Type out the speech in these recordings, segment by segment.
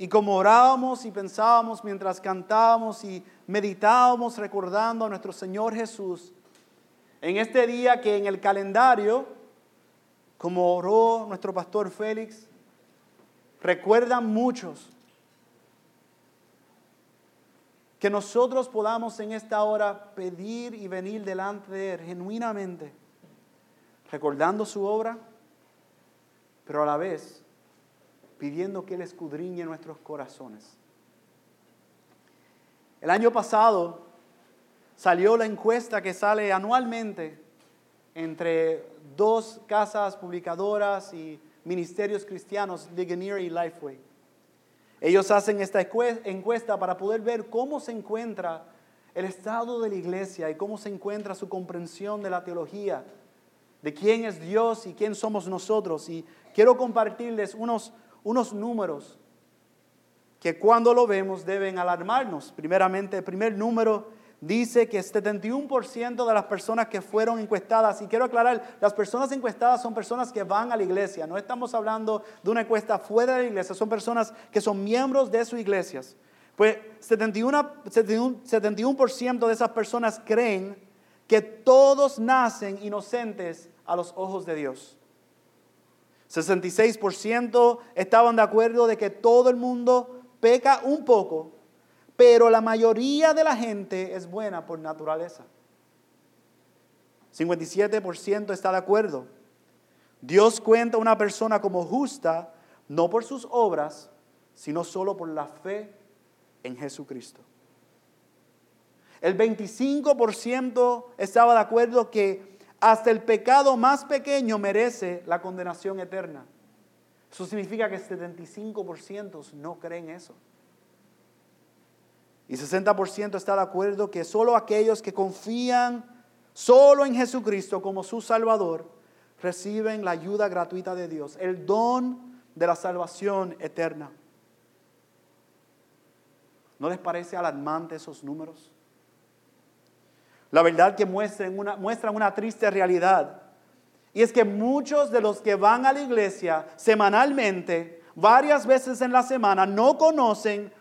Y como orábamos y pensábamos mientras cantábamos y meditábamos recordando a nuestro Señor Jesús, en este día que en el calendario, como oró nuestro pastor Félix, recuerdan muchos que nosotros podamos en esta hora pedir y venir delante de Él genuinamente, recordando su obra, pero a la vez pidiendo que Él escudriñe nuestros corazones. El año pasado salió la encuesta que sale anualmente entre dos casas publicadoras y ministerios cristianos, Ligonier y Lifeway. Ellos hacen esta encuesta para poder ver cómo se encuentra el estado de la iglesia y cómo se encuentra su comprensión de la teología, de quién es Dios y quién somos nosotros. Y quiero compartirles unos, unos números que cuando lo vemos deben alarmarnos. Primeramente, el primer número dice que 71% de las personas que fueron encuestadas, y quiero aclarar, las personas encuestadas son personas que van a la iglesia, no estamos hablando de una encuesta fuera de la iglesia, son personas que son miembros de sus iglesias. Pues 71%, 71 de esas personas creen que todos nacen inocentes a los ojos de Dios. 66% estaban de acuerdo de que todo el mundo peca un poco pero la mayoría de la gente es buena por naturaleza. 57% está de acuerdo. Dios cuenta a una persona como justa no por sus obras, sino solo por la fe en Jesucristo. El 25% estaba de acuerdo que hasta el pecado más pequeño merece la condenación eterna. Eso significa que el 75% no creen eso. Y 60% está de acuerdo que solo aquellos que confían solo en Jesucristo como su Salvador reciben la ayuda gratuita de Dios, el don de la salvación eterna. ¿No les parece alarmante esos números? La verdad que muestran una, una triste realidad. Y es que muchos de los que van a la iglesia semanalmente, varias veces en la semana, no conocen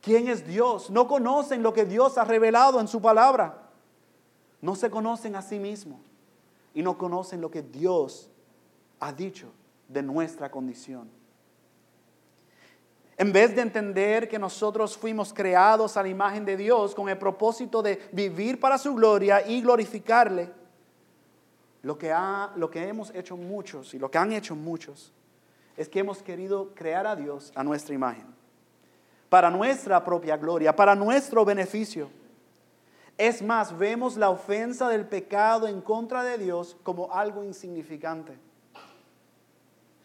quién es Dios, no conocen lo que Dios ha revelado en su palabra, no se conocen a sí mismos y no conocen lo que Dios ha dicho de nuestra condición. En vez de entender que nosotros fuimos creados a la imagen de Dios con el propósito de vivir para su gloria y glorificarle, lo que, ha, lo que hemos hecho muchos y lo que han hecho muchos es que hemos querido crear a Dios a nuestra imagen para nuestra propia gloria, para nuestro beneficio. Es más, vemos la ofensa del pecado en contra de Dios como algo insignificante.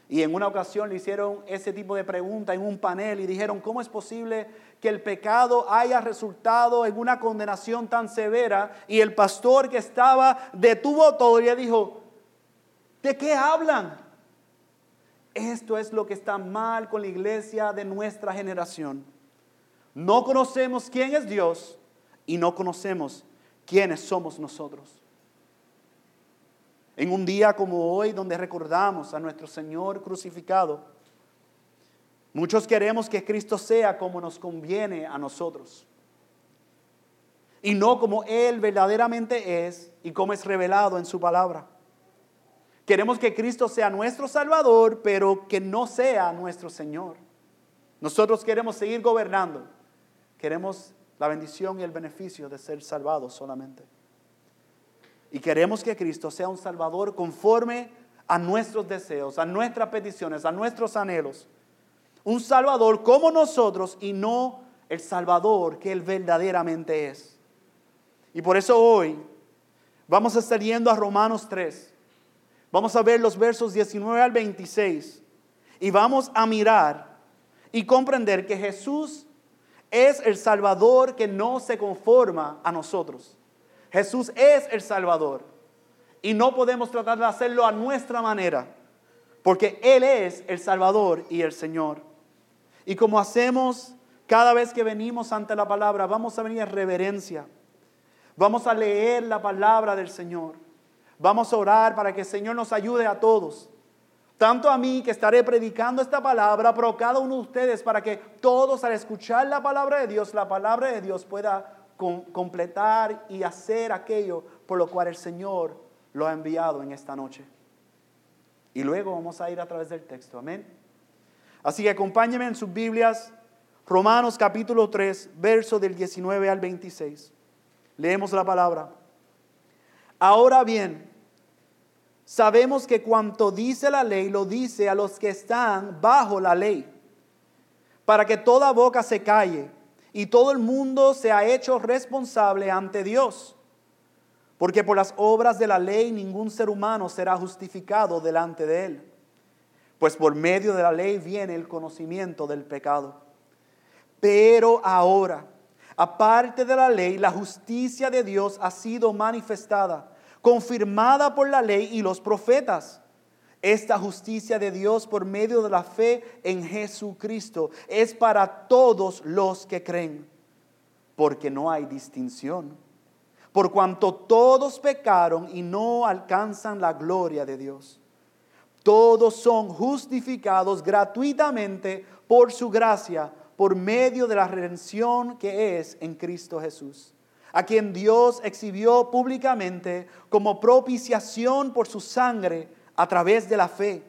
Y en una ocasión le hicieron ese tipo de pregunta en un panel y dijeron, ¿cómo es posible que el pecado haya resultado en una condenación tan severa? Y el pastor que estaba detuvo todo y le dijo, ¿de qué hablan? Esto es lo que está mal con la iglesia de nuestra generación. No conocemos quién es Dios y no conocemos quiénes somos nosotros. En un día como hoy, donde recordamos a nuestro Señor crucificado, muchos queremos que Cristo sea como nos conviene a nosotros. Y no como Él verdaderamente es y como es revelado en su palabra. Queremos que Cristo sea nuestro Salvador, pero que no sea nuestro Señor. Nosotros queremos seguir gobernando Queremos la bendición y el beneficio de ser salvados solamente. Y queremos que Cristo sea un Salvador conforme a nuestros deseos, a nuestras peticiones, a nuestros anhelos. Un Salvador como nosotros y no el Salvador que Él verdaderamente es. Y por eso hoy vamos a estar yendo a Romanos 3. Vamos a ver los versos 19 al 26 y vamos a mirar y comprender que Jesús es el Salvador que no se conforma a nosotros. Jesús es el Salvador. Y no podemos tratar de hacerlo a nuestra manera, porque Él es el Salvador y el Señor. Y como hacemos cada vez que venimos ante la palabra, vamos a venir en reverencia. Vamos a leer la palabra del Señor. Vamos a orar para que el Señor nos ayude a todos tanto a mí que estaré predicando esta palabra, pero cada uno de ustedes para que todos al escuchar la palabra de Dios, la palabra de Dios pueda completar y hacer aquello por lo cual el Señor lo ha enviado en esta noche. Y luego vamos a ir a través del texto, amén. Así que acompáñenme en sus Biblias, Romanos capítulo 3, verso del 19 al 26. Leemos la palabra. Ahora bien, sabemos que cuanto dice la ley lo dice a los que están bajo la ley, para que toda boca se calle y todo el mundo se ha hecho responsable ante Dios. Porque por las obras de la ley ningún ser humano será justificado delante de él. Pues por medio de la ley viene el conocimiento del pecado. Pero ahora, aparte de la ley, la justicia de Dios ha sido manifestada, confirmada por la ley y los profetas. Esta justicia de Dios por medio de la fe en Jesucristo es para todos los que creen, porque no hay distinción por cuanto todos pecaron y no alcanzan la gloria de Dios. Todos son justificados gratuitamente por su gracia, por medio de la redención que es en Cristo Jesús, a quien Dios exhibió públicamente como propiciación por su sangre a través de la fe,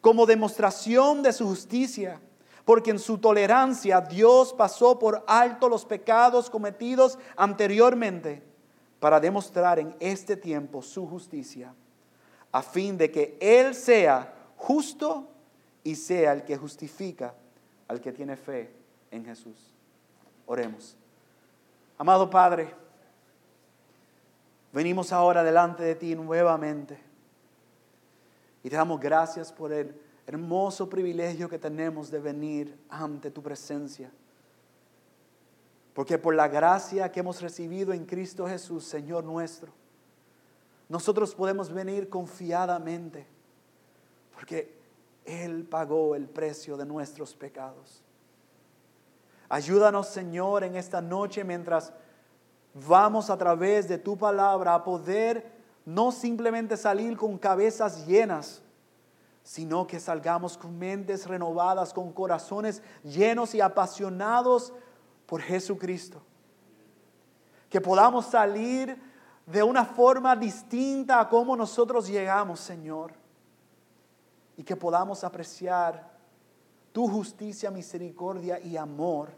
como demostración de su justicia porque en su tolerancia Dios pasó por alto los pecados cometidos anteriormente para demostrar en este tiempo su justicia, a fin de que Él sea justo y sea el que justifica al que tiene fe en Jesús. Oremos. Amado Padre, venimos ahora delante de ti nuevamente y te damos gracias por el hermoso privilegio que tenemos de venir ante tu presencia. Porque por la gracia que hemos recibido en Cristo Jesús, Señor nuestro, nosotros podemos venir confiadamente. Porque Él pagó el precio de nuestros pecados. Ayúdanos, Señor, en esta noche mientras vamos a través de tu palabra a poder no simplemente salir con cabezas llenas, sino que salgamos con mentes renovadas, con corazones llenos y apasionados por Jesucristo. Que podamos salir de una forma distinta a como nosotros llegamos, Señor. Y que podamos apreciar tu justicia, misericordia y amor.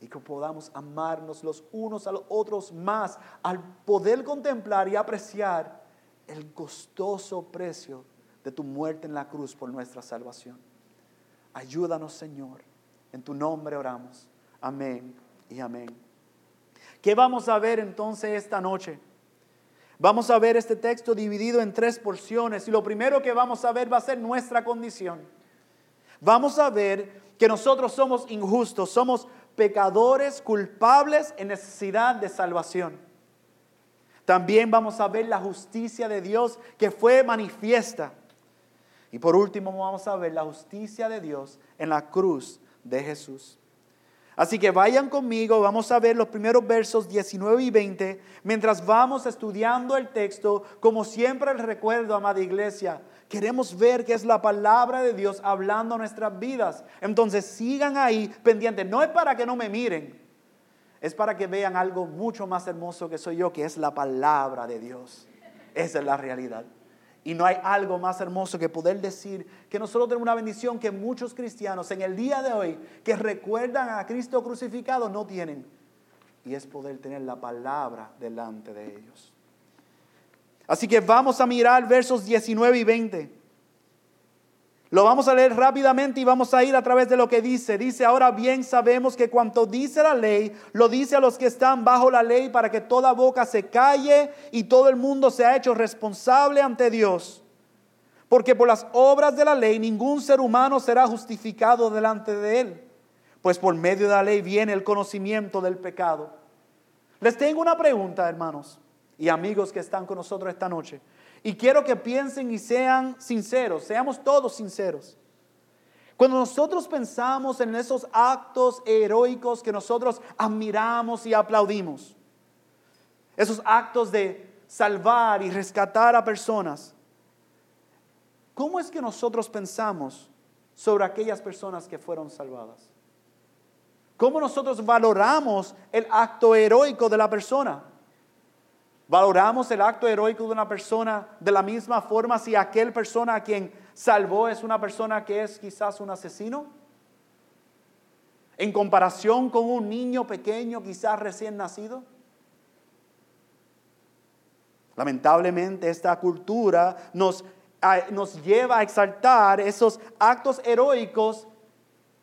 Y que podamos amarnos los unos a los otros más al poder contemplar y apreciar el costoso precio de tu muerte en la cruz por nuestra salvación. Ayúdanos, Señor. En tu nombre oramos. Amén y amén. ¿Qué vamos a ver entonces esta noche? Vamos a ver este texto dividido en tres porciones y lo primero que vamos a ver va a ser nuestra condición. Vamos a ver que nosotros somos injustos, somos pecadores, culpables en necesidad de salvación. También vamos a ver la justicia de Dios que fue manifiesta. Y por último vamos a ver la justicia de Dios en la cruz de Jesús. Así que vayan conmigo, vamos a ver los primeros versos 19 y 20 mientras vamos estudiando el texto. Como siempre les recuerdo, amada iglesia, queremos ver que es la palabra de Dios hablando a nuestras vidas. Entonces sigan ahí pendientes. No es para que no me miren, es para que vean algo mucho más hermoso que soy yo, que es la palabra de Dios. Esa es la realidad. Y no hay algo más hermoso que poder decir que nosotros tenemos una bendición que muchos cristianos en el día de hoy que recuerdan a Cristo crucificado no tienen. Y es poder tener la palabra delante de ellos. Así que vamos a mirar versos 19 y 20. Lo vamos a leer rápidamente y vamos a ir a través de lo que dice. Dice, ahora bien sabemos que cuanto dice la ley, lo dice a los que están bajo la ley para que toda boca se calle y todo el mundo sea hecho responsable ante Dios. Porque por las obras de la ley ningún ser humano será justificado delante de él. Pues por medio de la ley viene el conocimiento del pecado. Les tengo una pregunta, hermanos y amigos que están con nosotros esta noche. Y quiero que piensen y sean sinceros, seamos todos sinceros. Cuando nosotros pensamos en esos actos heroicos que nosotros admiramos y aplaudimos, esos actos de salvar y rescatar a personas, ¿cómo es que nosotros pensamos sobre aquellas personas que fueron salvadas? ¿Cómo nosotros valoramos el acto heroico de la persona? ¿Valoramos el acto heroico de una persona de la misma forma si aquel persona a quien salvó es una persona que es quizás un asesino? En comparación con un niño pequeño, quizás recién nacido. Lamentablemente esta cultura nos, nos lleva a exaltar esos actos heroicos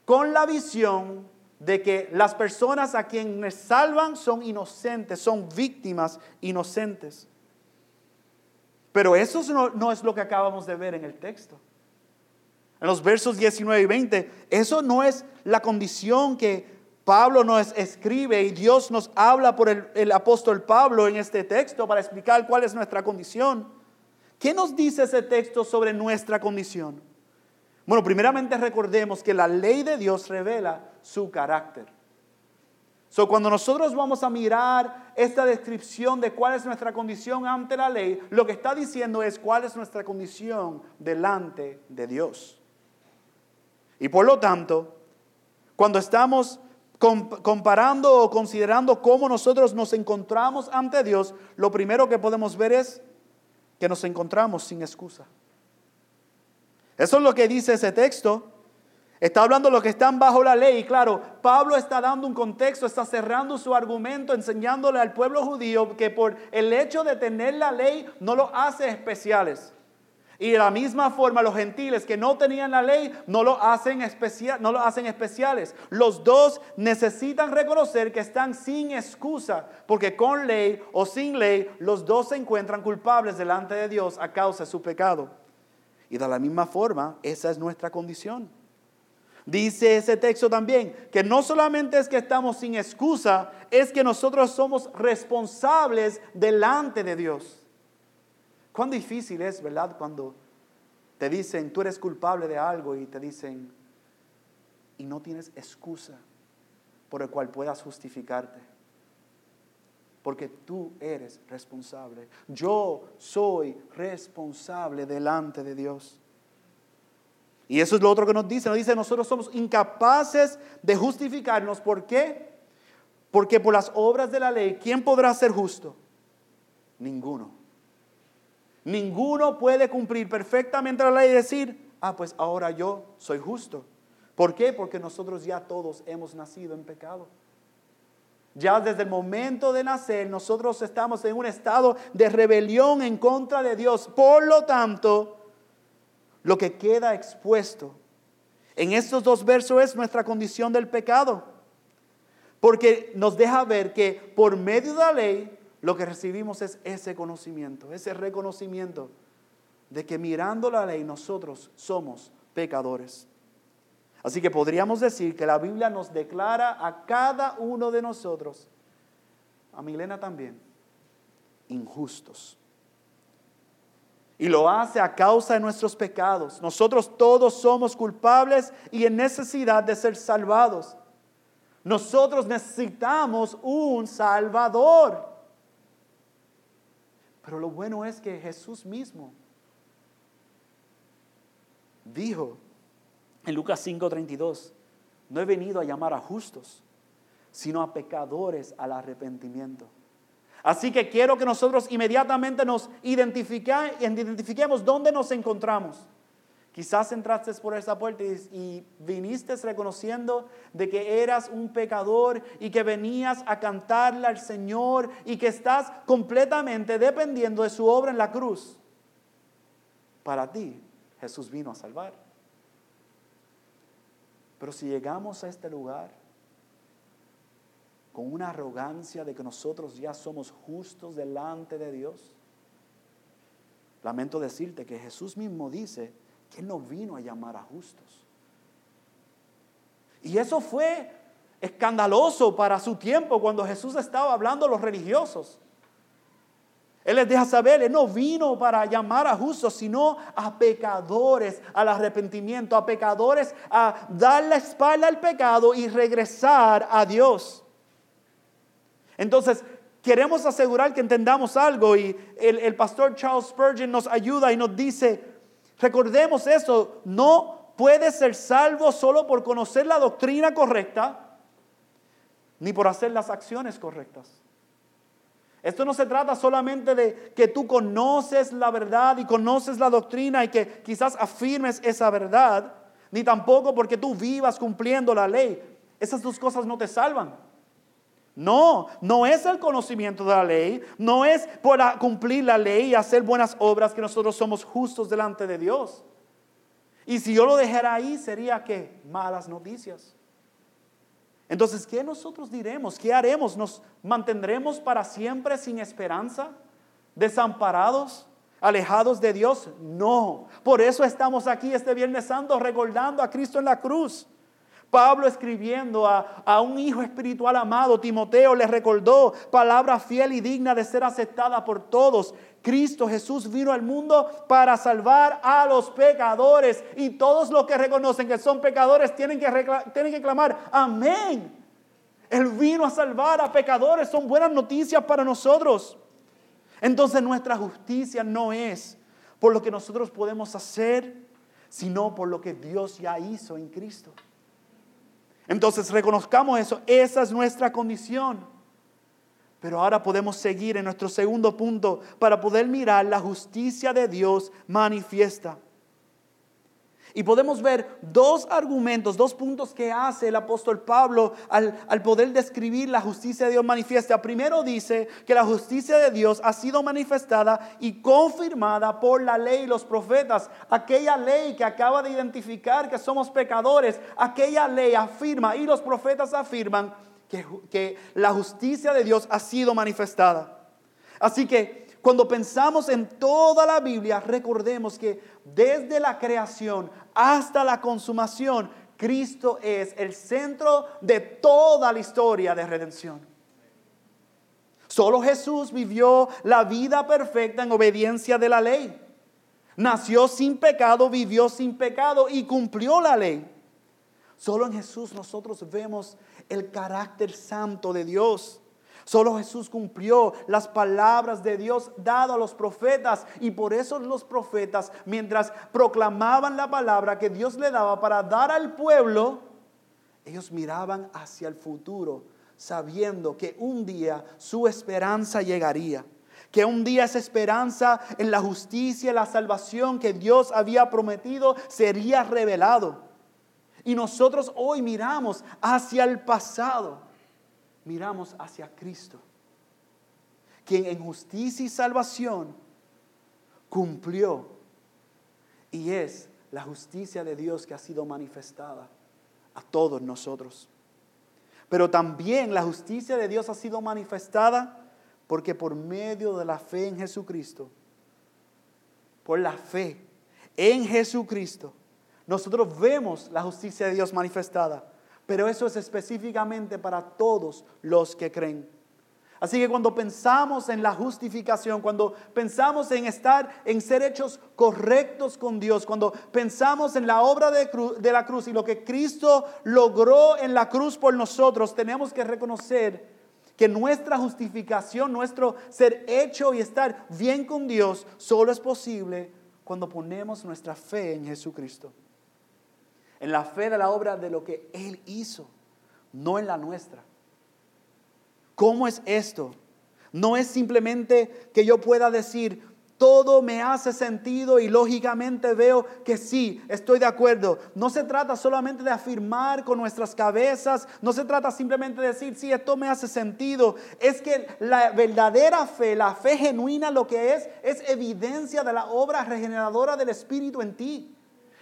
con la visión de que las personas a quienes salvan son inocentes, son víctimas inocentes. Pero eso no, es lo que acabamos de ver en el texto. En los versos 19 y 20, eso no es la condición que Pablo nos escribe y Dios nos habla por el, apóstol Pablo en este texto para explicar cuál es nuestra condición. ¿Qué nos dice ese texto sobre nuestra condición? Bueno, primeramente recordemos que la ley de Dios revela su carácter. So, cuando nosotros vamos a mirar esta descripción de cuál es nuestra condición ante la ley, lo que está diciendo es cuál es nuestra condición delante de Dios. Y por lo tanto, cuando estamos comparando o considerando cómo nosotros nos encontramos ante Dios, lo primero que podemos ver es que nos encontramos sin excusa. Eso es lo que dice ese texto. Está hablando de los que están bajo la ley. Y claro, Pablo está dando un contexto, está cerrando su argumento, enseñándole al pueblo judío que por el hecho de tener la ley no lo hace especiales. Y de la misma forma los gentiles que no tenían la ley no lo hacen, no lo hacen especiales. Los dos necesitan reconocer que están sin excusa, porque con ley o sin ley los dos se encuentran culpables delante de Dios a causa de su pecado. Y de la misma forma, esa es nuestra condición. Dice ese texto también que no solamente es que estamos sin excusa, es que nosotros somos responsables delante de Dios. Cuán difícil es, ¿verdad? Cuando te dicen, tú eres culpable de algo y te dicen, y no tienes excusa por el cual puedas justificarte. Porque tú eres responsable. Yo soy responsable delante de Dios. Y eso es lo otro que nos dice. Nos dice, nosotros somos incapaces de justificarnos. ¿Por qué? Porque por las obras de la ley, ¿quién podrá ser justo? Ninguno. Ninguno puede cumplir perfectamente la ley y decir, ah, pues ahora yo soy justo. ¿Por qué? Porque nosotros ya todos hemos nacido en pecado. Ya desde el momento de nacer nosotros estamos en un estado de rebelión en contra de Dios. Por lo tanto, lo que queda expuesto en estos dos versos es nuestra condición del pecado. Porque nos deja ver que por medio de la ley lo que recibimos es ese conocimiento, ese reconocimiento de que mirando la ley nosotros somos pecadores. Así que podríamos decir que la Biblia nos declara a cada uno de nosotros, a Milena también, injustos. Y lo hace a causa de nuestros pecados. Nosotros todos somos culpables y en necesidad de ser salvados. Nosotros necesitamos un Salvador. Pero lo bueno es que Jesús mismo dijo en Lucas 5:32, no he venido a llamar a justos, sino a pecadores al arrepentimiento. Así que quiero que nosotros inmediatamente nos identifiquemos dónde nos encontramos. Quizás entraste por esa puerta y, viniste reconociendo de que eras un pecador y que venías a cantarle al Señor y que estás completamente dependiendo de su obra en la cruz. Para ti, Jesús vino a salvar. Pero si llegamos a este lugar con una arrogancia de que nosotros ya somos justos delante de Dios, lamento decirte que Jesús mismo dice, que no vino a llamar a justos. Y eso fue escandaloso para su tiempo cuando Jesús estaba hablando a los religiosos. Él les deja saber, Él no vino para llamar a justos, sino a pecadores al arrepentimiento, a pecadores a dar la espalda al pecado y regresar a Dios. Entonces, queremos asegurar que entendamos algo y el, el pastor Charles Spurgeon nos ayuda y nos dice, Recordemos eso, no puedes ser salvo solo por conocer la doctrina correcta, ni por hacer las acciones correctas. Esto no se trata solamente de que tú conoces la verdad y conoces la doctrina y que quizás afirmes esa verdad, ni tampoco porque tú vivas cumpliendo la ley. Esas dos cosas no te salvan. No, no es el conocimiento de la ley, no es por cumplir la ley y hacer buenas obras que nosotros somos justos delante de Dios. Y si yo lo dejara ahí, sería que malas noticias. Entonces, ¿qué nosotros diremos? ¿Qué haremos? ¿Nos mantendremos para siempre sin esperanza? ¿Desamparados? ¿Alejados de Dios? No. Por eso estamos aquí este Viernes Santo recordando a Cristo en la cruz. Pablo escribiendo a, a, un hijo espiritual amado, Timoteo, le recordó palabra fiel y digna de ser aceptada por todos. Cristo Jesús vino al mundo para salvar a los pecadores y todos los que reconocen que son pecadores tienen que, tienen que clamar, amén. Él vino a salvar a pecadores, son buenas noticias para nosotros. Entonces nuestra justicia no es por lo que nosotros podemos hacer, sino por lo que Dios ya hizo en Cristo. Entonces reconozcamos eso, esa es nuestra condición. Pero ahora podemos seguir en nuestro segundo punto para poder mirar la justicia de Dios manifiesta. Y podemos ver dos argumentos, dos puntos que hace el apóstol Pablo al, al, poder describir la justicia de Dios manifiesta. Primero dice que la justicia de Dios ha sido manifestada y confirmada por la ley y los profetas. Aquella ley que acaba de identificar que somos pecadores, aquella ley afirma y los profetas afirman que, la justicia de Dios ha sido manifestada. Así que cuando pensamos en toda la Biblia, recordemos que desde la creación hasta la consumación, Cristo es el centro de toda la historia de redención. Solo Jesús vivió la vida perfecta en obediencia de la ley. Nació sin pecado, vivió sin pecado y cumplió la ley. Solo en Jesús nosotros vemos el carácter santo de Dios. Solo Jesús cumplió las palabras de Dios dado a los profetas y por eso los profetas, mientras proclamaban la palabra que Dios le daba para dar al pueblo, ellos miraban hacia el futuro, sabiendo que un día su esperanza llegaría. Que un día esa esperanza en la justicia y la salvación que Dios había prometido sería revelado. Y nosotros hoy miramos hacia el pasado, miramos hacia Cristo, quien en justicia y salvación cumplió y es la justicia de Dios que ha sido manifestada a todos nosotros. Pero también la justicia de Dios ha sido manifestada porque por medio de la fe en Jesucristo, por la fe en Jesucristo, nosotros vemos la justicia de Dios manifestada, pero eso es específicamente para todos los que creen. Así que cuando pensamos en la justificación, cuando pensamos en estar, en ser hechos correctos con Dios, cuando pensamos en la obra de, de, la cruz y lo que Cristo logró en la cruz por nosotros, tenemos que reconocer que nuestra justificación, nuestro ser hecho y estar bien con Dios, solo es posible cuando ponemos nuestra fe en Jesucristo en la fe de la obra de lo que Él hizo, no en la nuestra. ¿Cómo es esto? No es simplemente que yo pueda decir, todo me hace sentido y lógicamente veo que sí, estoy de acuerdo. No se trata solamente de afirmar con nuestras cabezas, no se trata simplemente de decir, sí, esto me hace sentido. Es que la verdadera fe, la fe genuina lo que es, es evidencia de la obra regeneradora del Espíritu en ti.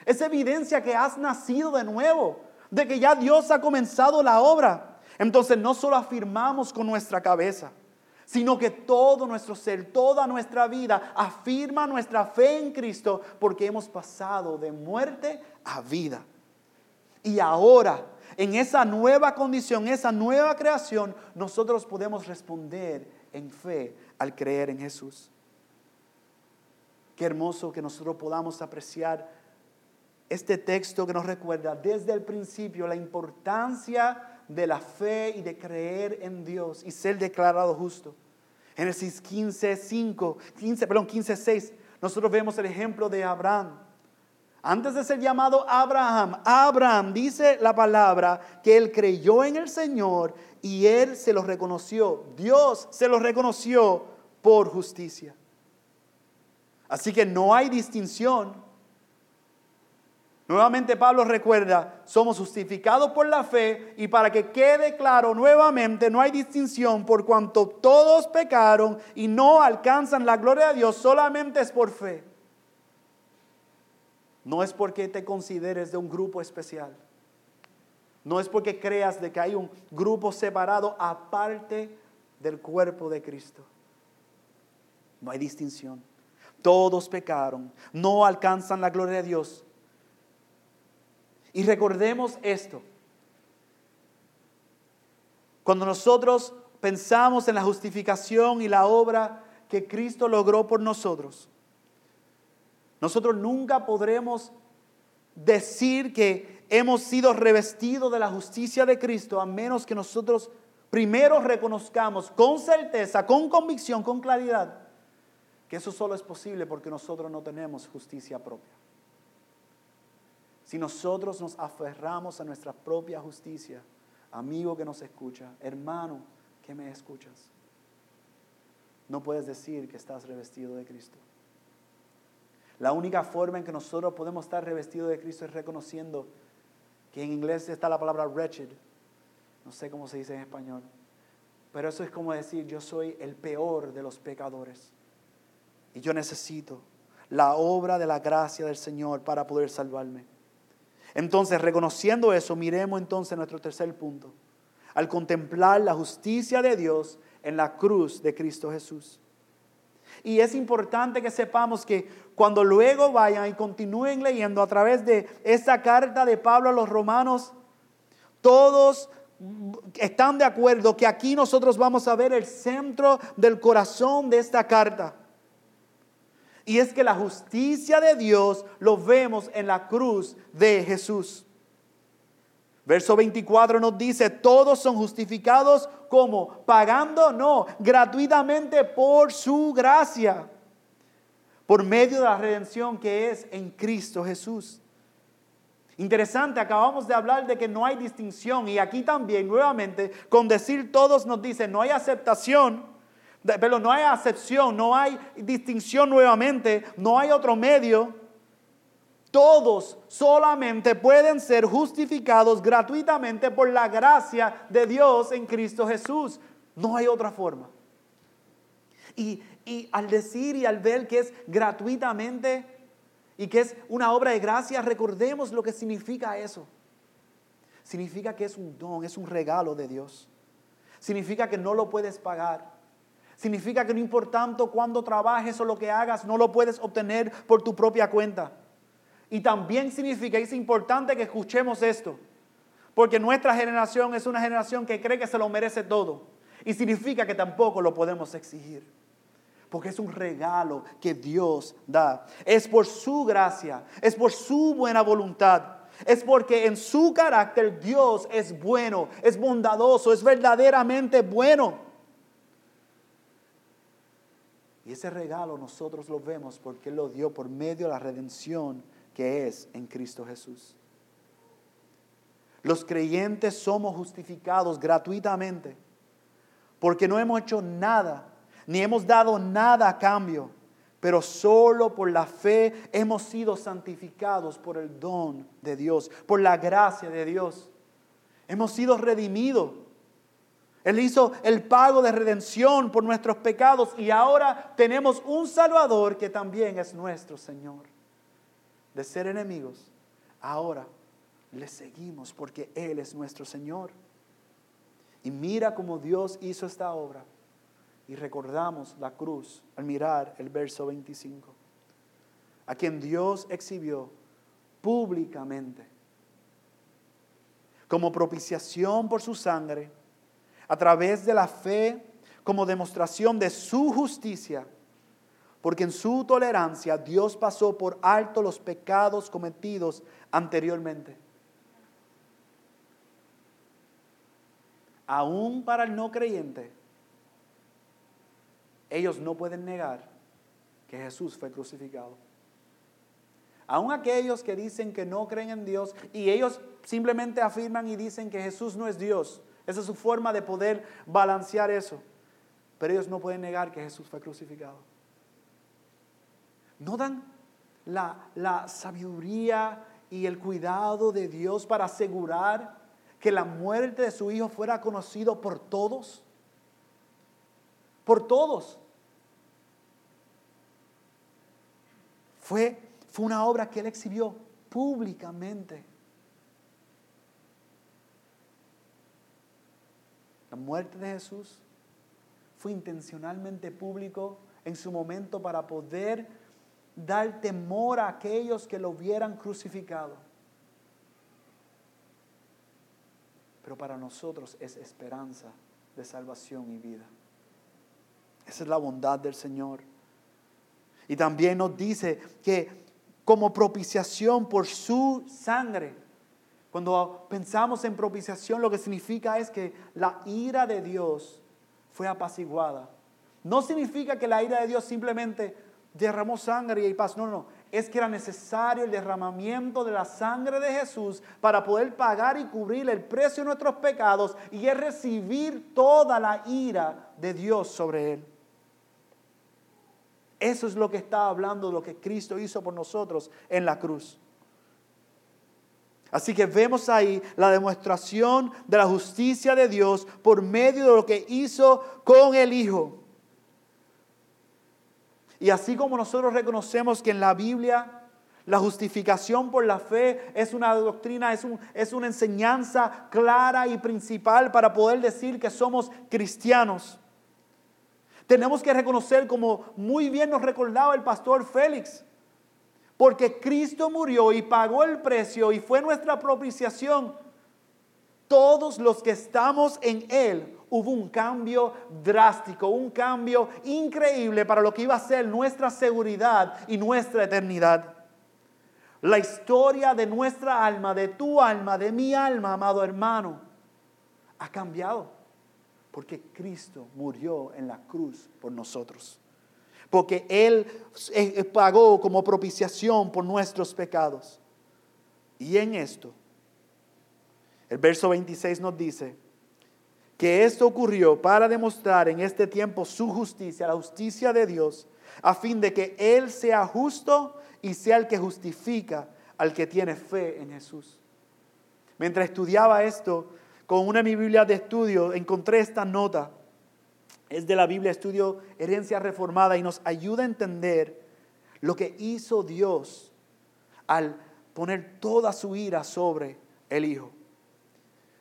Es evidencia que has nacido de nuevo, de que ya Dios ha comenzado la obra. Entonces no solo afirmamos con nuestra cabeza, sino que todo nuestro ser, toda nuestra vida afirma nuestra fe en Cristo porque hemos pasado de muerte a vida. Y ahora, en esa nueva condición, esa nueva creación, nosotros podemos responder en fe al creer en Jesús. Qué hermoso que nosotros podamos apreciar este texto que nos recuerda desde el principio la importancia de la fe y de creer en Dios y ser declarado justo. Génesis 15, 5, 15, perdón, 15, 6, nosotros vemos el ejemplo de Abraham, antes de ser llamado Abraham, Abraham dice la palabra que él creyó en el Señor y él se lo reconoció. Dios se lo reconoció por justicia. Así que no hay distinción. Nuevamente Pablo recuerda, somos justificados por la fe y para que quede claro nuevamente, no hay distinción por cuanto todos pecaron y no alcanzan la gloria de Dios, solamente es por fe. No es porque te consideres de un grupo especial. No es porque creas de que hay un grupo separado aparte del cuerpo de Cristo. No hay distinción. Todos pecaron, no alcanzan la gloria de Dios. Y recordemos esto. Cuando nosotros pensamos en la justificación y la obra que Cristo logró por nosotros, nosotros nunca podremos decir que hemos sido revestidos de la justicia de Cristo a menos que nosotros primero reconozcamos con certeza, con convicción, con claridad, que eso solo es posible porque nosotros no tenemos justicia propia. Si nosotros nos aferramos a nuestra propia justicia, amigo que nos escucha, hermano que me escuchas, no puedes decir que estás revestido de Cristo. La única forma en que nosotros podemos estar revestidos de Cristo es reconociendo que en inglés está la palabra wretched. No sé cómo se dice en español. Pero eso es como decir, yo soy el peor de los pecadores. Y yo necesito la obra de la gracia del Señor para poder salvarme. Entonces, reconociendo eso, miremos entonces nuestro tercer punto. Al contemplar la justicia de Dios en la cruz de Cristo Jesús. Y es importante que sepamos que cuando luego vayan y continúen leyendo a través de esa carta de Pablo a los romanos, todos están de acuerdo que aquí nosotros vamos a ver el centro del corazón de esta carta. Y es que la justicia de Dios lo vemos en la cruz de Jesús. Verso 24 nos dice, todos son justificados como pagando, no, gratuitamente por su gracia, por medio de la redención que es en Cristo Jesús. Interesante, acabamos de hablar de que no hay distinción y aquí también nuevamente con decir todos nos dice, no hay aceptación, pero no hay acepción, no hay distinción nuevamente, no hay otro medio todos solamente pueden ser justificados gratuitamente por la gracia de Dios en Cristo Jesús. No hay otra forma. Y, al decir y al ver que es gratuitamente y que es una obra de gracia, recordemos lo que significa eso. Significa que es un don, es un regalo de Dios. Significa que no lo puedes pagar. Significa que no importando cuándo trabajes o lo que hagas, no lo puedes obtener por tu propia cuenta. Y también significa, y es importante que escuchemos esto, porque nuestra generación es una generación que cree que se lo merece todo. Y significa que tampoco lo podemos exigir. Porque es un regalo que Dios da. Es por su gracia, es por su buena voluntad. Es porque en su carácter Dios es bueno, es bondadoso, es verdaderamente bueno. Y ese regalo nosotros lo vemos porque Él lo dio por medio de la redención que es en Cristo Jesús. Los creyentes somos justificados gratuitamente porque no hemos hecho nada, ni hemos dado nada a cambio, pero solo por la fe hemos sido santificados por el don de Dios, por la gracia de Dios. Hemos sido redimidos. Él hizo el pago de redención por nuestros pecados y ahora tenemos un Salvador que también es nuestro Señor de ser enemigos, ahora le seguimos porque Él es nuestro Señor. Y mira cómo Dios hizo esta obra. Y recordamos la cruz al mirar el verso 25. A quien Dios exhibió públicamente como propiciación por su sangre, a través de la fe, como demostración de su justicia porque en su tolerancia Dios pasó por alto los pecados cometidos anteriormente. Aún para el no creyente, ellos no pueden negar que Jesús fue crucificado. Aún aquellos que dicen que no creen en Dios y ellos simplemente afirman y dicen que Jesús no es Dios. Esa es su forma de poder balancear eso. Pero ellos no pueden negar que Jesús fue crucificado. No dan la, la sabiduría y el cuidado de Dios para asegurar que la muerte de su hijo fuera conocido por todos. Por todos. Fue, fue una obra que él exhibió públicamente. La muerte de Jesús fue intencionalmente público en su momento para poder dar temor a aquellos que lo hubieran crucificado. Pero para nosotros es esperanza de salvación y vida. Esa es la bondad del Señor. Y también nos dice que como propiciación por su sangre, cuando pensamos en propiciación, lo que significa es que la ira de Dios fue apaciguada. No significa que la ira de Dios simplemente derramó sangre y paz. No, no, es que era necesario el derramamiento de la sangre de Jesús para poder pagar y cubrir el precio de nuestros pecados y es recibir toda la ira de Dios sobre él. Eso es lo que está hablando lo que Cristo hizo por nosotros en la cruz. Así que vemos ahí la demostración de la justicia de Dios por medio de lo que hizo con el Hijo. Y así como nosotros reconocemos que en la Biblia la justificación por la fe es una doctrina, es, es una enseñanza clara y principal para poder decir que somos cristianos. Tenemos que reconocer, como muy bien nos recordaba el pastor Félix, porque Cristo murió y pagó el precio y fue nuestra propiciación. Todos los que estamos en Él hubo un cambio drástico, un cambio increíble para lo que iba a ser nuestra seguridad y nuestra eternidad. La historia de nuestra alma, de tu alma, de mi alma, amado hermano, ha cambiado porque Cristo murió en la cruz por nosotros. Porque Él pagó como propiciación por nuestros pecados. Y en esto, el verso 26 nos dice que esto ocurrió para demostrar en este tiempo su justicia, la justicia de Dios, a fin de que Él sea justo y sea el que justifica al que tiene fe en Jesús. Mientras estudiaba esto, con una de mi Biblia de estudio encontré esta nota. Es de la Biblia Estudio Herencia Reformada y nos ayuda a entender lo que hizo Dios al poner toda su ira sobre el Hijo.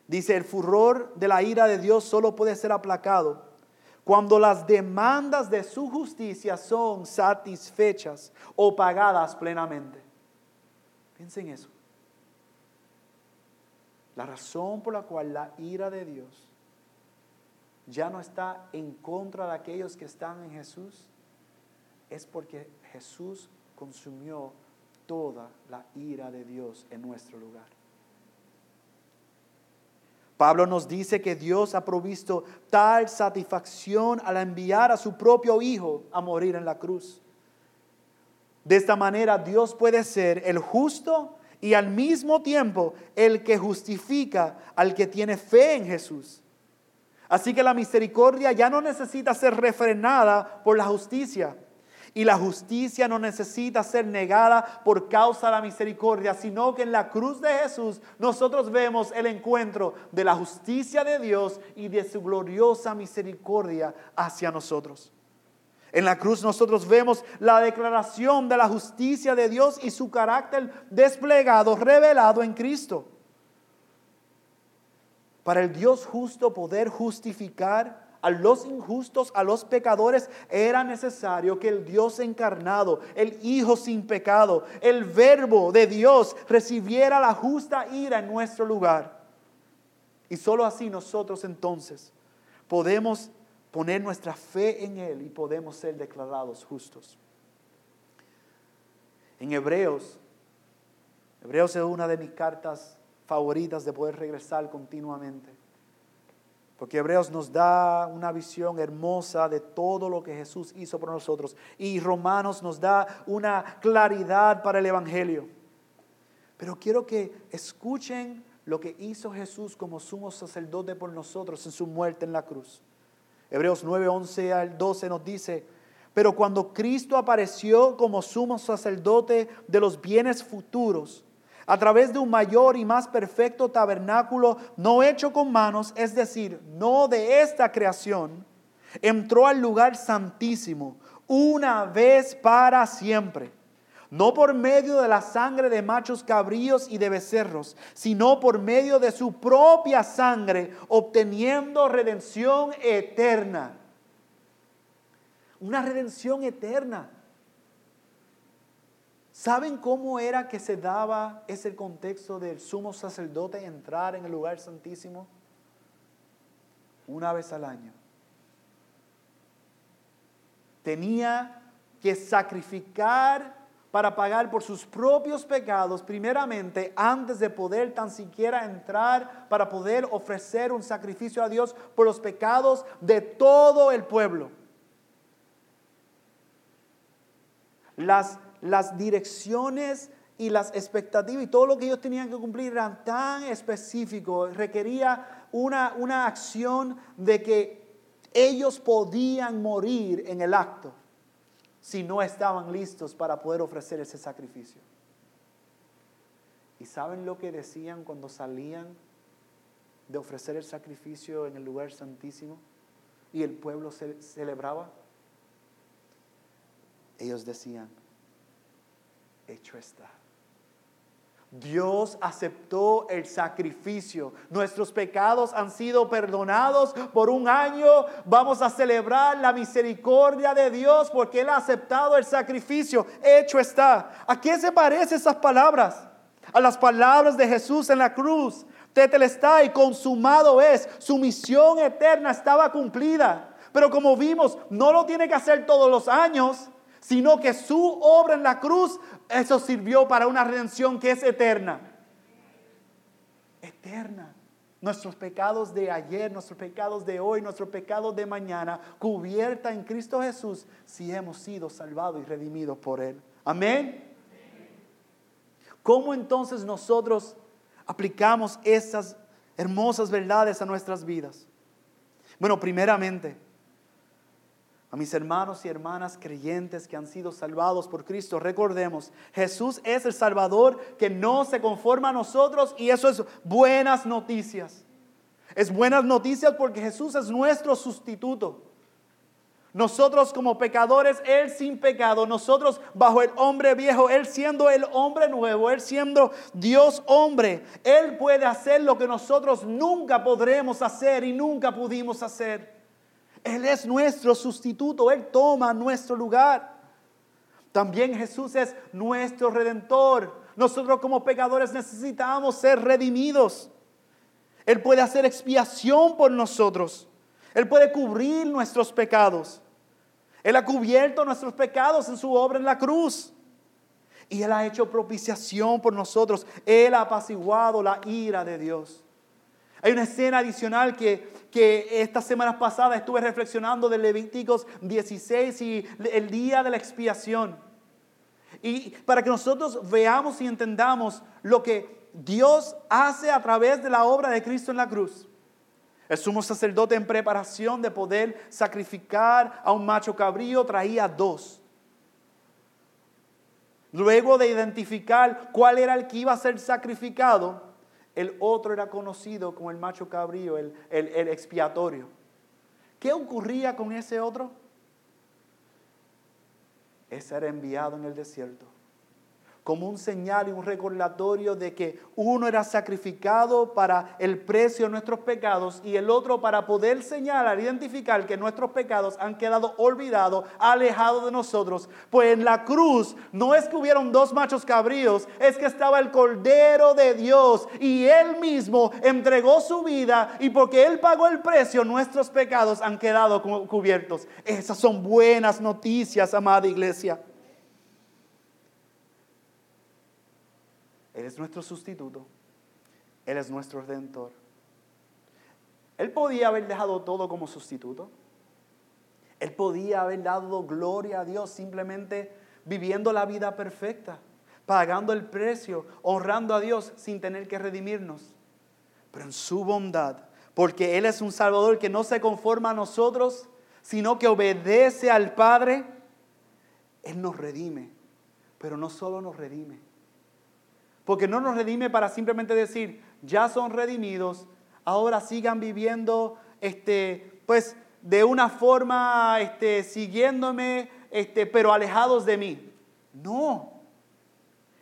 Dice, el furor de la ira de Dios solo puede ser aplacado cuando las demandas de su justicia son satisfechas o pagadas plenamente. Piensen eso. La razón por la cual la ira de Dios ya no está en contra de aquellos que están en Jesús es porque Jesús consumió toda la ira de Dios en nuestro lugar. Pablo nos dice que Dios ha provisto tal satisfacción al enviar a su propio Hijo a morir en la cruz. De esta manera Dios puede ser el justo y al mismo tiempo el que justifica al que tiene fe en Jesús. Así que la misericordia ya no necesita ser refrenada por la justicia. Y la justicia no necesita ser negada por causa de la misericordia, sino que en la cruz de Jesús nosotros vemos el encuentro de la justicia de Dios y de su gloriosa misericordia hacia nosotros. En la cruz nosotros vemos la declaración de la justicia de Dios y su carácter desplegado, revelado en Cristo. Para el Dios justo poder justificar a los injustos, a los pecadores, era necesario que el Dios encarnado, el Hijo sin pecado, el Verbo de Dios recibiera la justa ira en nuestro lugar. Y solo así nosotros entonces podemos poner nuestra fe en Él y podemos ser declarados justos. En Hebreos, Hebreos es una de mis cartas favoritas de poder regresar continuamente. Porque Hebreos nos da una visión hermosa de todo lo que Jesús hizo por nosotros. Y Romanos nos da una claridad para el Evangelio. Pero quiero que escuchen lo que hizo Jesús como sumo sacerdote por nosotros en su muerte en la cruz. Hebreos 9, 11 al 12 nos dice, pero cuando Cristo apareció como sumo sacerdote de los bienes futuros, a través de un mayor y más perfecto tabernáculo no hecho con manos, es decir, no de esta creación, entró al lugar santísimo una vez para siempre, no por medio de la sangre de machos cabríos y de becerros, sino por medio de su propia sangre, obteniendo redención eterna. Una redención eterna. ¿Saben cómo era que se daba ese contexto del sumo sacerdote entrar en el lugar santísimo? Una vez al año. Tenía que sacrificar para pagar por sus propios pecados, primeramente, antes de poder tan siquiera entrar para poder ofrecer un sacrificio a Dios por los pecados de todo el pueblo. Las las direcciones y las expectativas y todo lo que ellos tenían que cumplir eran tan específicos, requería una, una acción de que ellos podían morir en el acto si no estaban listos para poder ofrecer ese sacrificio. ¿Y saben lo que decían cuando salían de ofrecer el sacrificio en el lugar santísimo y el pueblo celebraba? Ellos decían, hecho está. Dios aceptó el sacrificio. Nuestros pecados han sido perdonados por un año. Vamos a celebrar la misericordia de Dios porque Él ha aceptado el sacrificio. Hecho está. ¿A qué se parecen esas palabras? A las palabras de Jesús en la cruz. está y consumado es. Su misión eterna estaba cumplida. Pero como vimos, no lo tiene que hacer todos los años sino que su obra en la cruz, eso sirvió para una redención que es eterna. Eterna. Nuestros pecados de ayer, nuestros pecados de hoy, nuestros pecados de mañana, cubierta en Cristo Jesús, si hemos sido salvados y redimidos por Él. Amén. ¿Cómo entonces nosotros aplicamos esas hermosas verdades a nuestras vidas? Bueno, primeramente, a mis hermanos y hermanas creyentes que han sido salvados por Cristo, recordemos, Jesús es el Salvador que no se conforma a nosotros y eso es buenas noticias. Es buenas noticias porque Jesús es nuestro sustituto. Nosotros como pecadores, Él sin pecado, nosotros bajo el hombre viejo, Él siendo el hombre nuevo, Él siendo Dios hombre, Él puede hacer lo que nosotros nunca podremos hacer y nunca pudimos hacer. Él es nuestro sustituto, Él toma nuestro lugar. También Jesús es nuestro redentor. Nosotros como pecadores necesitamos ser redimidos. Él puede hacer expiación por nosotros. Él puede cubrir nuestros pecados. Él ha cubierto nuestros pecados en su obra en la cruz. Y Él ha hecho propiciación por nosotros. Él ha apaciguado la ira de Dios. Hay una escena adicional que, que estas semanas pasadas estuve reflexionando de Levíticos 16 y el día de la expiación. Y para que nosotros veamos y entendamos lo que Dios hace a través de la obra de Cristo en la cruz. El sumo sacerdote en preparación de poder sacrificar a un macho cabrío traía dos. Luego de identificar cuál era el que iba a ser sacrificado, el otro era conocido como el macho cabrío, el, el, expiatorio. ¿Qué ocurría con ese otro? Ese era enviado en el desierto como un señal y un recordatorio de que uno era sacrificado para el precio de nuestros pecados y el otro para poder señalar, identificar que nuestros pecados han quedado olvidados, alejados de nosotros. Pues en la cruz no es que hubieron dos machos cabríos, es que estaba el Cordero de Dios y Él mismo entregó su vida y porque Él pagó el precio, nuestros pecados han quedado cubiertos. Esas son buenas noticias, amada iglesia. Él es nuestro sustituto. Él es nuestro redentor. Él podía haber dejado todo como sustituto. Él podía haber dado gloria a Dios simplemente viviendo la vida perfecta, pagando el precio, honrando a Dios sin tener que redimirnos. Pero en su bondad, porque Él es un Salvador que no se conforma a nosotros, sino que obedece al Padre, Él nos redime. Pero no solo nos redime, porque no nos redime para simplemente decir, ya son redimidos, ahora sigan viviendo, este, pues, de una forma, este, siguiéndome, este, pero alejados de mí. No.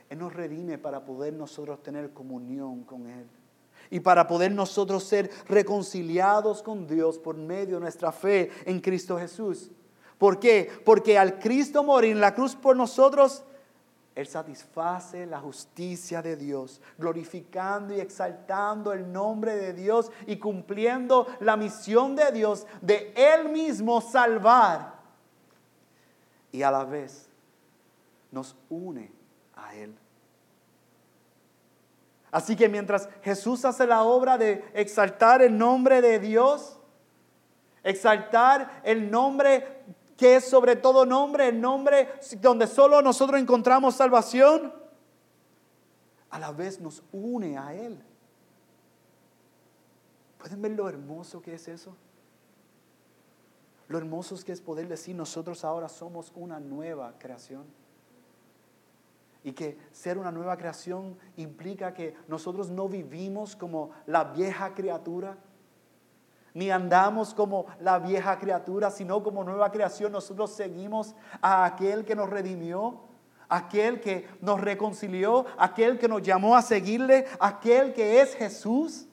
Él nos redime para poder nosotros tener comunión con Él. Y para poder nosotros ser reconciliados con Dios por medio de nuestra fe en Cristo Jesús. ¿Por qué? Porque al Cristo morir en la cruz por nosotros, él satisface la justicia de Dios, glorificando y exaltando el nombre de Dios y cumpliendo la misión de Dios de Él mismo salvar. Y a la vez nos une a Él. Así que mientras Jesús hace la obra de exaltar el nombre de Dios, exaltar el nombre que es sobre todo nombre, el nombre donde solo nosotros encontramos salvación, a la vez nos une a Él. ¿Pueden ver lo hermoso que es eso? Lo hermoso es que es poder decir nosotros ahora somos una nueva creación. Y que ser una nueva creación implica que nosotros no vivimos como la vieja criatura, ni andamos como la vieja criatura, sino como nueva creación. Nosotros seguimos a aquel que nos redimió, aquel que nos reconcilió, aquel que nos llamó a seguirle, aquel que es Jesús.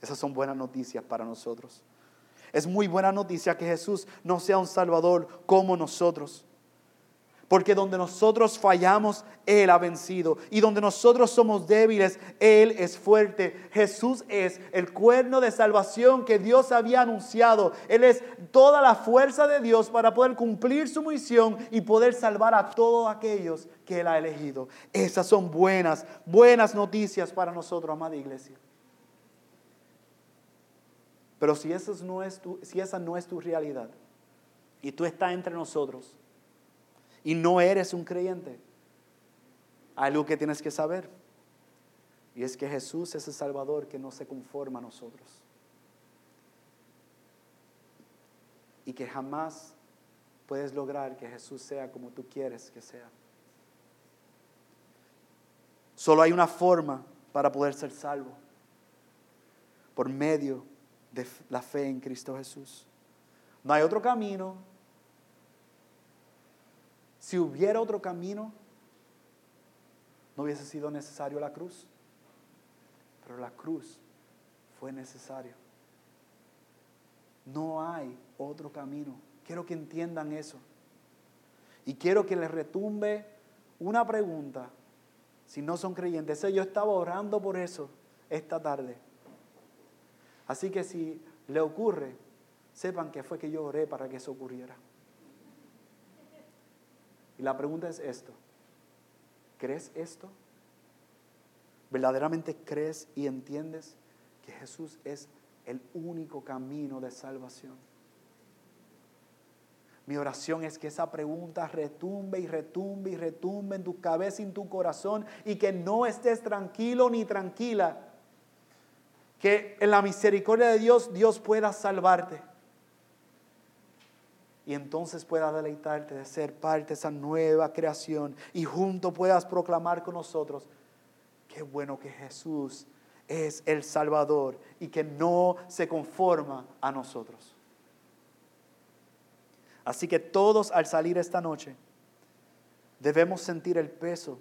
Esas son buenas noticias para nosotros. Es muy buena noticia que Jesús no sea un Salvador como nosotros. Porque donde nosotros fallamos, Él ha vencido. Y donde nosotros somos débiles, Él es fuerte. Jesús es el cuerno de salvación que Dios había anunciado. Él es toda la fuerza de Dios para poder cumplir su misión y poder salvar a todos aquellos que Él ha elegido. Esas son buenas, buenas noticias para nosotros, amada iglesia. Pero si esa no es tu, si esa no es tu realidad y tú estás entre nosotros, y no eres un creyente, hay algo que tienes que saber. Y es que Jesús es el Salvador que no se conforma a nosotros. Y que jamás puedes lograr que Jesús sea como tú quieres que sea. Solo hay una forma para poder ser salvo. Por medio de la fe en Cristo Jesús. No hay otro camino, si hubiera otro camino, no hubiese sido necesario la cruz. Pero la cruz fue necesario. No hay otro camino. Quiero que entiendan eso. Y quiero que les retumbe una pregunta. Si no son creyentes, yo estaba orando por eso esta tarde. Así que si le ocurre, sepan que fue que yo oré para que eso ocurriera. Y la pregunta es esto. ¿Crees esto? ¿Verdaderamente crees y entiendes que Jesús es el único camino de salvación? Mi oración es que esa pregunta retumbe y retumbe y retumbe en tu cabeza y en tu corazón y que no estés tranquilo ni tranquila. Que en la misericordia de Dios Dios pueda salvarte y entonces puedas deleitarte de ser parte de esa nueva creación y junto puedas proclamar con nosotros, qué bueno que Jesús es el Salvador y que no se conforma a nosotros. Así que todos al salir esta noche debemos sentir el peso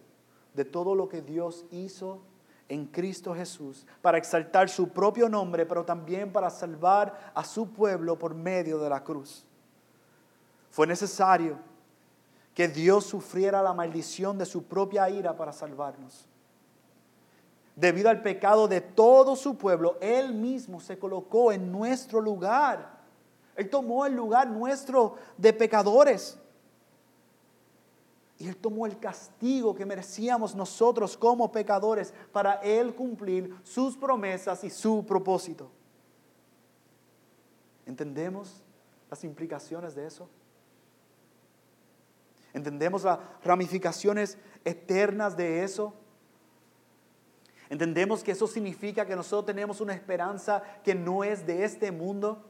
de todo lo que Dios hizo en Cristo Jesús para exaltar su propio nombre, pero también para salvar a su pueblo por medio de la cruz. Fue necesario que Dios sufriera la maldición de su propia ira para salvarnos. Debido al pecado de todo su pueblo, Él mismo se colocó en nuestro lugar. Él tomó el lugar nuestro de pecadores. Y Él tomó el castigo que merecíamos nosotros como pecadores para Él cumplir sus promesas y su propósito. ¿Entendemos las implicaciones de eso? ¿Entendemos las ramificaciones eternas de eso? ¿Entendemos que eso significa que nosotros tenemos una esperanza que no es de este mundo?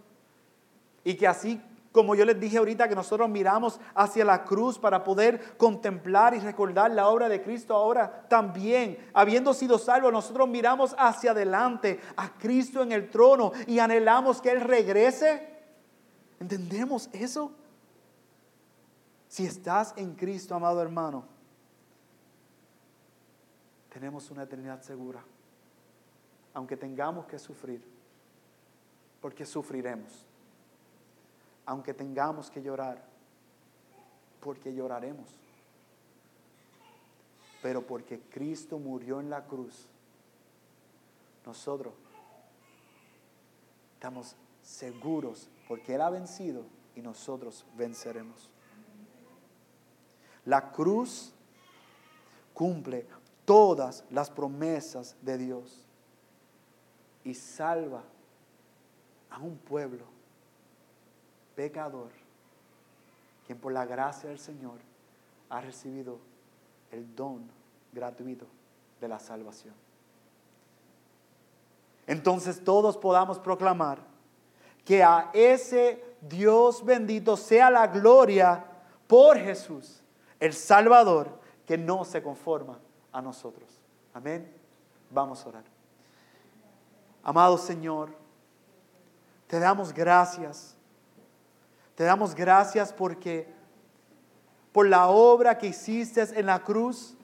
Y que así como yo les dije ahorita, que nosotros miramos hacia la cruz para poder contemplar y recordar la obra de Cristo, ahora también, habiendo sido salvos, nosotros miramos hacia adelante a Cristo en el trono y anhelamos que Él regrese. ¿Entendemos eso? Si estás en Cristo, amado hermano, tenemos una eternidad segura, aunque tengamos que sufrir, porque sufriremos aunque tengamos que llorar, porque lloraremos, pero porque Cristo murió en la cruz, nosotros estamos seguros porque Él ha vencido y nosotros venceremos. La cruz cumple todas las promesas de Dios y salva a un pueblo pecador, quien por la gracia del Señor ha recibido el don gratuito de la salvación. Entonces todos podamos proclamar que a ese Dios bendito sea la gloria por Jesús, el Salvador, que no se conforma a nosotros. Amén. Vamos a orar. Amado Señor, te damos gracias te damos gracias porque por la obra que hiciste en la cruz,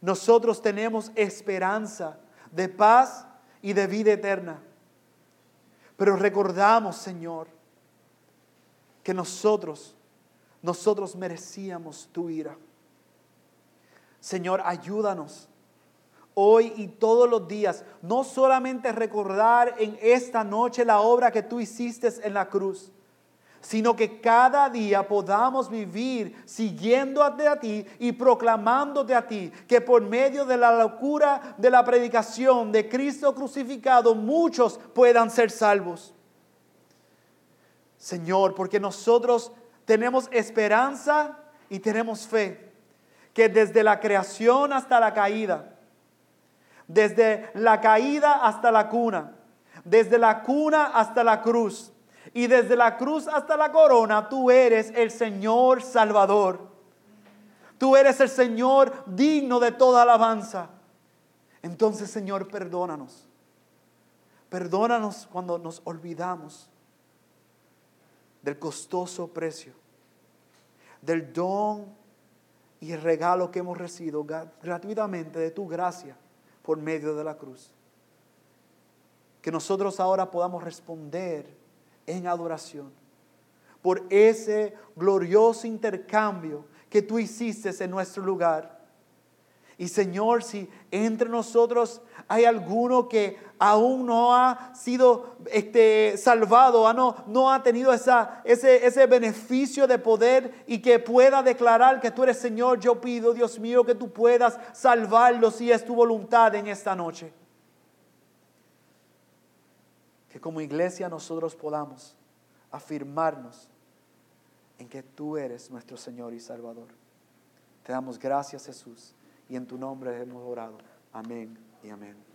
nosotros tenemos esperanza de paz y de vida eterna. Pero recordamos, Señor, que nosotros, nosotros merecíamos tu ira. Señor, ayúdanos hoy y todos los días, no solamente recordar en esta noche la obra que tú hiciste en la cruz, sino que cada día podamos vivir siguiéndote a ti y proclamándote a ti, que por medio de la locura de la predicación de Cristo crucificado muchos puedan ser salvos. Señor, porque nosotros tenemos esperanza y tenemos fe, que desde la creación hasta la caída, desde la caída hasta la cuna, desde la cuna hasta la cruz, y desde la cruz hasta la corona, tú eres el Señor Salvador. Tú eres el Señor digno de toda alabanza. Entonces, Señor, perdónanos. Perdónanos cuando nos olvidamos del costoso precio, del don y el regalo que hemos recibido gratuitamente de tu gracia por medio de la cruz. Que nosotros ahora podamos responder en adoración por ese glorioso intercambio que tú hiciste en nuestro lugar. Y Señor, si entre nosotros hay alguno que aún no ha sido este, salvado, no, no ha tenido esa, ese, ese beneficio de poder y que pueda declarar que tú eres Señor, yo pido, Dios mío, que tú puedas salvarlo si es tu voluntad en esta noche que como iglesia nosotros podamos afirmarnos en que tú eres nuestro Señor y Salvador. Te damos gracias Jesús y en tu nombre hemos orado. Amén y amén.